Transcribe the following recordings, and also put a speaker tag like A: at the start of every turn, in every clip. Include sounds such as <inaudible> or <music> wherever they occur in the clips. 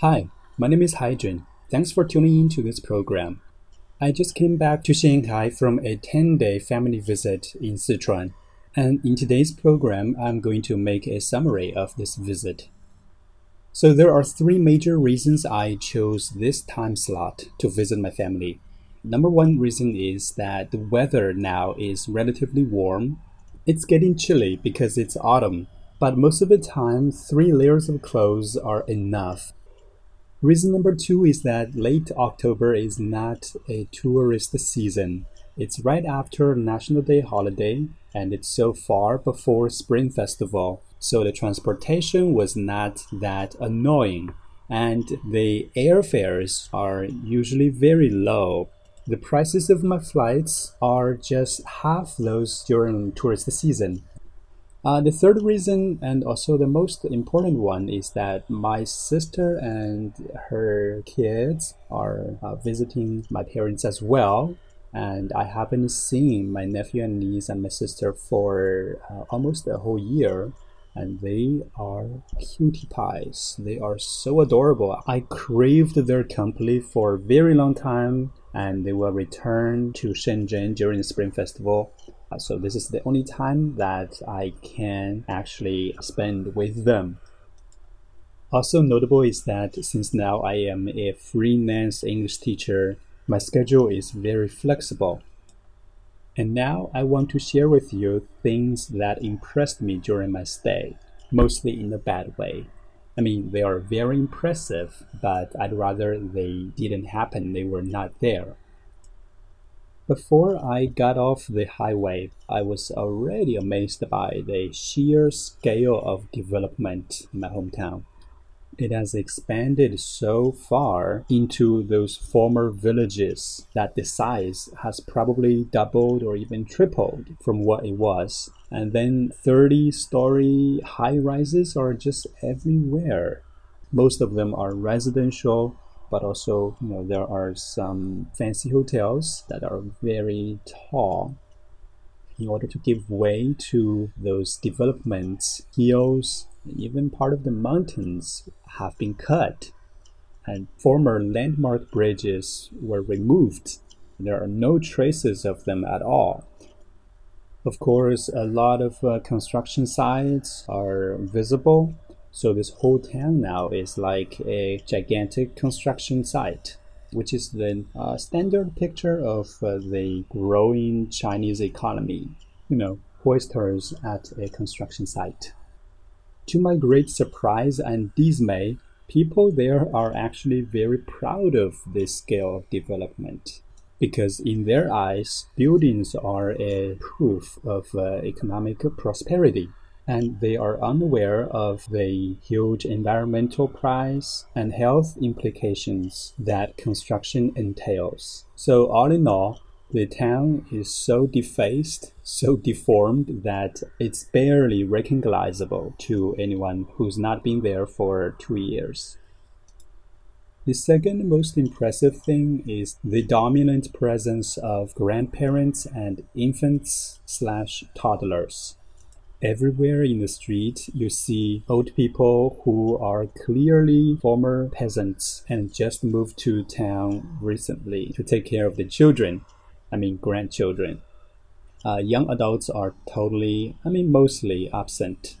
A: Hi, my name is Haijun. Thanks for tuning in to this program. I just came back to Shanghai from a 10 day family visit in Sichuan, and in today's program, I'm going to make a summary of this visit. So, there are three major reasons I chose this time slot to visit my family. Number one reason is that the weather now is relatively warm. It's getting chilly because it's autumn, but most of the time, three layers of clothes are enough. Reason number two is that late October is not a tourist season. It's right after National Day holiday and it's so far before Spring Festival, so the transportation was not that annoying and the airfares are usually very low the prices of my flights are just half those during tourist season. Uh, the third reason, and also the most important one, is that my sister and her kids are uh, visiting my parents as well. And I haven't seen my nephew and niece and my sister for uh, almost a whole year and they are cutie pies. They are so adorable. I craved their company for a very long time and they will return to Shenzhen during the Spring Festival. Uh, so this is the only time that I can actually spend with them. Also notable is that since now I am a freelance English teacher, my schedule is very flexible. And now I want to share with you things that impressed me during my stay, mostly in a bad way. I mean, they are very impressive, but I'd rather they didn't happen, they were not there. Before I got off the highway, I was already amazed by the sheer scale of development in my hometown. It has expanded so far into those former villages that the size has probably doubled or even tripled from what it was. And then 30 story high rises are just everywhere. Most of them are residential, but also, you know, there are some fancy hotels that are very tall in order to give way to those developments, hills, even part of the mountains have been cut, and former landmark bridges were removed. There are no traces of them at all. Of course, a lot of uh, construction sites are visible, so this whole town now is like a gigantic construction site, which is the uh, standard picture of uh, the growing Chinese economy. You know, hoisters at a construction site. To my great surprise and dismay, people there are actually very proud of this scale of development because in their eyes, buildings are a proof of uh, economic prosperity. And they are unaware of the huge environmental price and health implications that construction entails. So, all in all, the town is so defaced, so deformed that it's barely recognizable to anyone who's not been there for two years. The second most impressive thing is the dominant presence of grandparents and infants slash toddlers. Everywhere in the street, you see old people who are clearly former peasants and just moved to town recently to take care of the children I mean grandchildren. Uh, young adults are totally, I mean mostly absent.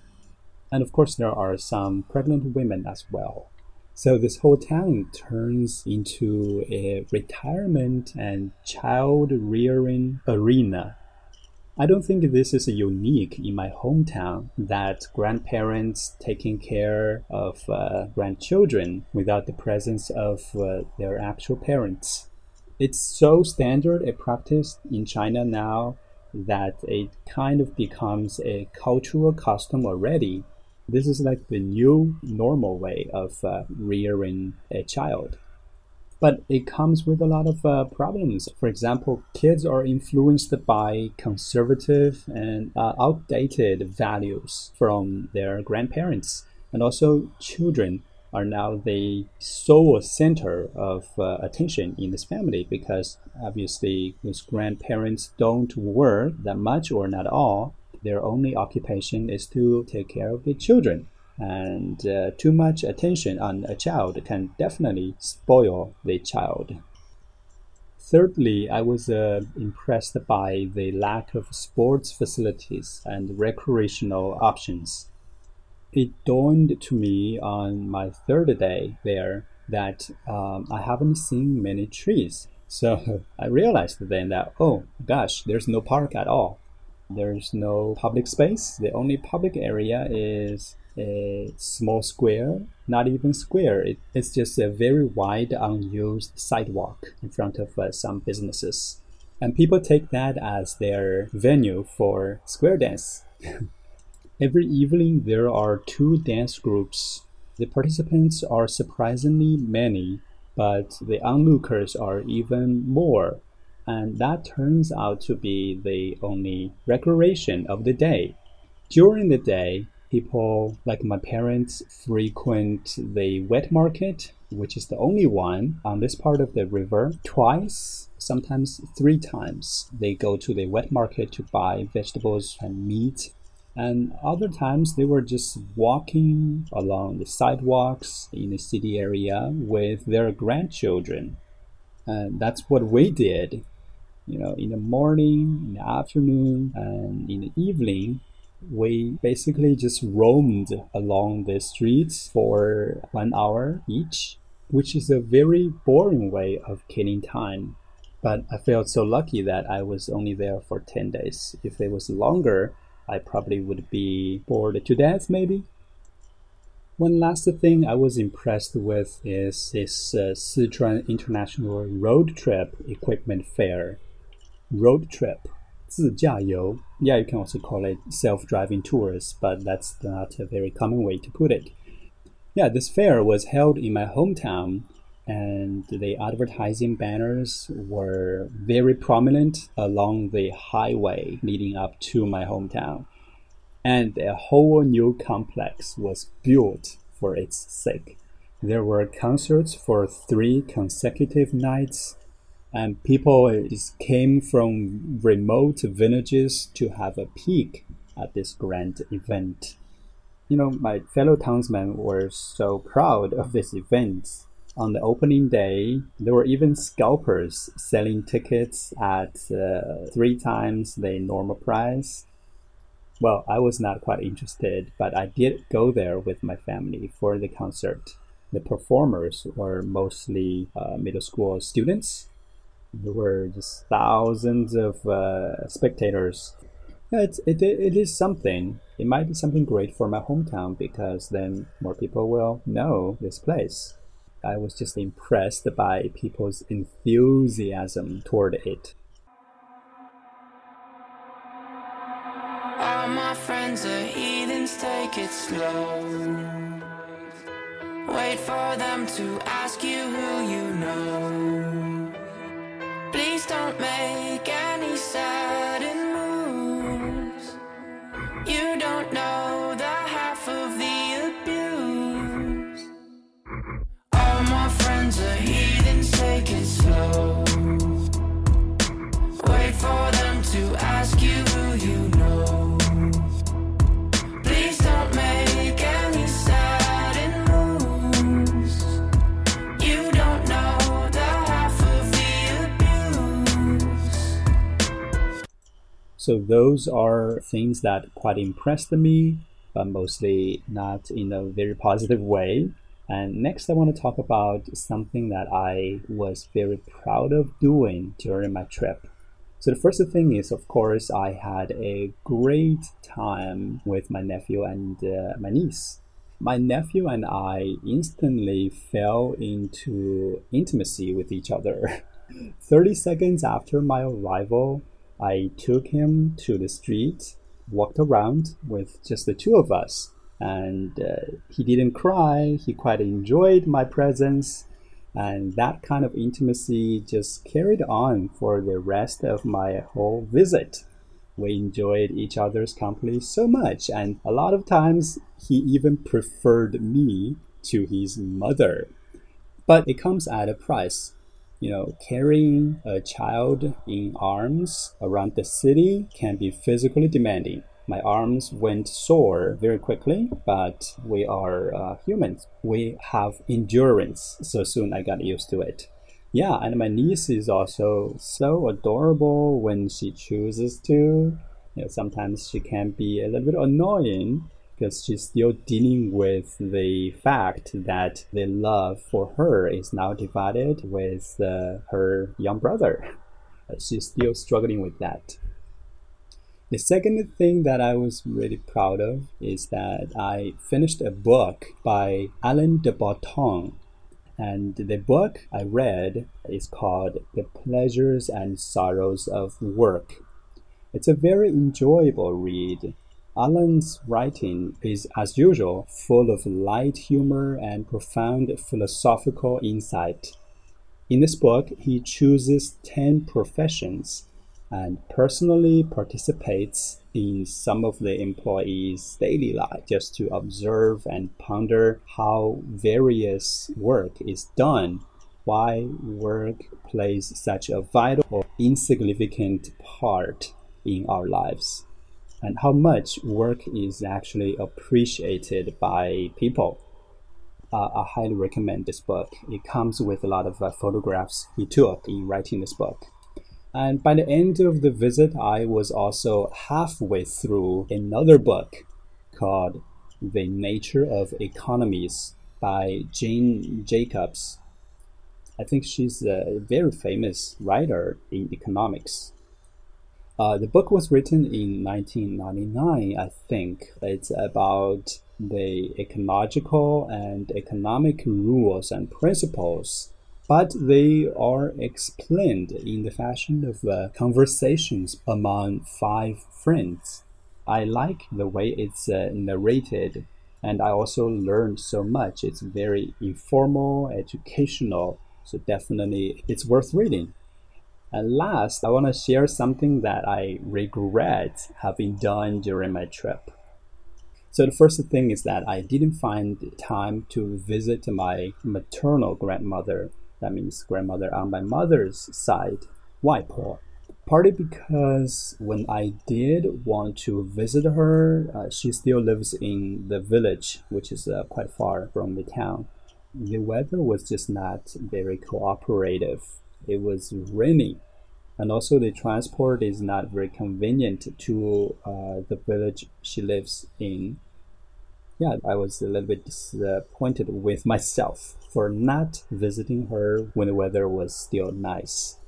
A: And of course, there are some pregnant women as well. So this whole town turns into a retirement and child rearing arena. I don't think this is unique in my hometown that grandparents taking care of uh, grandchildren without the presence of uh, their actual parents it's so standard a practice in China now that it kind of becomes a cultural custom already. This is like the new normal way of uh, rearing a child. But it comes with a lot of uh, problems. For example, kids are influenced by conservative and uh, outdated values from their grandparents. And also, children are now the sole center of uh, attention in this family because obviously those grandparents don't work that much or not all. Their only occupation is to take care of the children. And uh, too much attention on a child can definitely spoil the child. Thirdly, I was uh, impressed by the lack of sports facilities and recreational options. It dawned to me on my third day there that um, I haven't seen many trees. So <laughs> I realized then that, oh gosh, there's no park at all. There's no public space. The only public area is a small square, not even square. It, it's just a very wide, unused sidewalk in front of uh, some businesses. And people take that as their venue for square dance. <laughs> Every evening, there are two dance groups. The participants are surprisingly many, but the onlookers are even more. And that turns out to be the only recreation of the day. During the day, people like my parents frequent the wet market, which is the only one on this part of the river, twice, sometimes three times. They go to the wet market to buy vegetables and meat. And other times they were just walking along the sidewalks in the city area with their grandchildren. And that's what we did. You know, in the morning, in the afternoon, and in the evening, we basically just roamed along the streets for one hour each, which is a very boring way of killing time. But I felt so lucky that I was only there for 10 days. If it was longer, I probably would be bored to death, maybe. One last thing I was impressed with is this uh, Sichuan International Road Trip Equipment Fair. Road trip 自驾游. Yeah, you can also call it self-driving tours, but that's not a very common way to put it. Yeah, this fair was held in my hometown, and the advertising banners were very prominent along the highway leading up to my hometown. And a whole new complex was built for its sake. There were concerts for three consecutive nights and people came from remote villages to have a peek at this grand event. You know, my fellow townsmen were so proud of this event. On the opening day, there were even scalpers selling tickets at uh, three times the normal price. Well, I was not quite interested, but I did go there with my family for the concert. The performers were mostly uh, middle school students there were just thousands of uh, spectators. It's, it, it is something. It might be something great for my hometown because then more people will know this place. I was just impressed by people's enthusiasm toward it.
B: All my friends are heathens, take it slow. Wait for them to ask you who you know. Please
A: So those are things that quite impressed me, but mostly not in a very positive way. And next, I want to talk about something that I was very proud of doing during my trip. So the first thing is, of course, I had a great time with my nephew and uh, my niece. My nephew and I instantly fell into intimacy with each other. <laughs> 30 seconds after my arrival, I took him to the street, walked around with just the two of us, and uh, he didn't cry. He quite enjoyed my presence, and that kind of intimacy just carried on for the rest of my whole visit. We enjoyed each other's company so much, and a lot of times he even preferred me to his mother. But it comes at a price. You know, carrying a child in arms around the city can be physically demanding. My arms went sore very quickly, but we are uh, humans. We have endurance, so soon I got used to it. Yeah, and my niece is also so adorable when she chooses to. You know, sometimes she can be a little bit annoying because she's still dealing with the fact that the love for her is now divided with uh, her young brother. She's still struggling with that. The second thing that I was really proud of is that I finished a book by Alain de Botton. And the book I read is called The Pleasures and Sorrows of Work. It's a very enjoyable read. Alain's writing is, as usual, full of light humor and profound philosophical insight. In this book, he chooses 10 professions and personally participates in some of the employees' daily life just to observe and ponder how various work is done, why work plays such a vital or insignificant part in our lives, and how much work is actually appreciated by people. Uh, I highly recommend this book. It comes with a lot of uh, photographs he took in writing this book. And by the end of the visit, I was also halfway through another book called The Nature of Economies by Jane Jacobs. I think she's a very famous writer in economics. Uh, the book was written in 1999, I think. It's about the ecological and economic rules and principles but they are explained in the fashion of uh, conversations among five friends. I like the way it's uh, narrated, and I also learned so much. It's very informal, educational, so definitely it's worth reading. And last, I want to share something that I regret having done during my trip. So the first thing is that I didn't find time to visit my maternal grandmother that means grandmother on my mother's side, Waipo. Partly because when I did want to visit her, uh, she still lives in the village, which is uh, quite far from the town. The weather was just not very cooperative. It was raining, and also the transport is not very convenient to uh, the village she lives in yeah, I was a little bit disappointed with myself for not visiting her when the weather was still nice.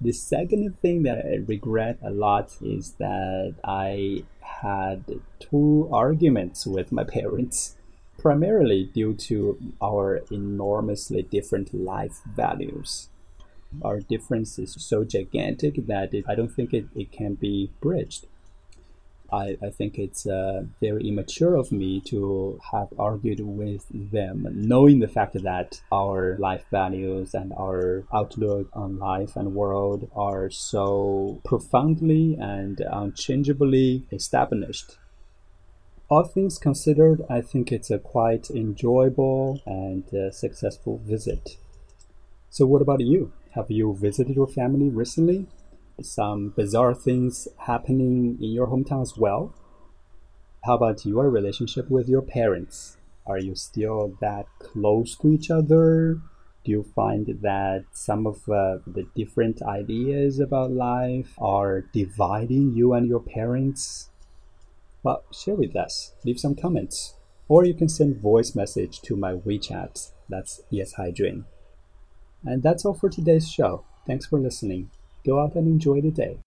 A: The second thing that I regret a lot is that I had two arguments with my parents, primarily due to our enormously different life values. Our difference is so gigantic that it, I don't think it, it can be bridged. I, I think it's uh, very immature of me to have argued with them, knowing the fact that our life values and our outlook on life and world are so profoundly and unchangeably established. All things considered, I think it's a quite enjoyable and uh, successful visit. So, what about you? Have you visited your family recently? some bizarre things happening in your hometown as well? How about your relationship with your parents? Are you still that close to each other? Do you find that some of uh, the different ideas about life are dividing you and your parents? Well, share with us. Leave some comments. Or you can send voice message to my WeChat. That's Yes Jun. And that's all for today's show. Thanks for listening. Go out and enjoy the day.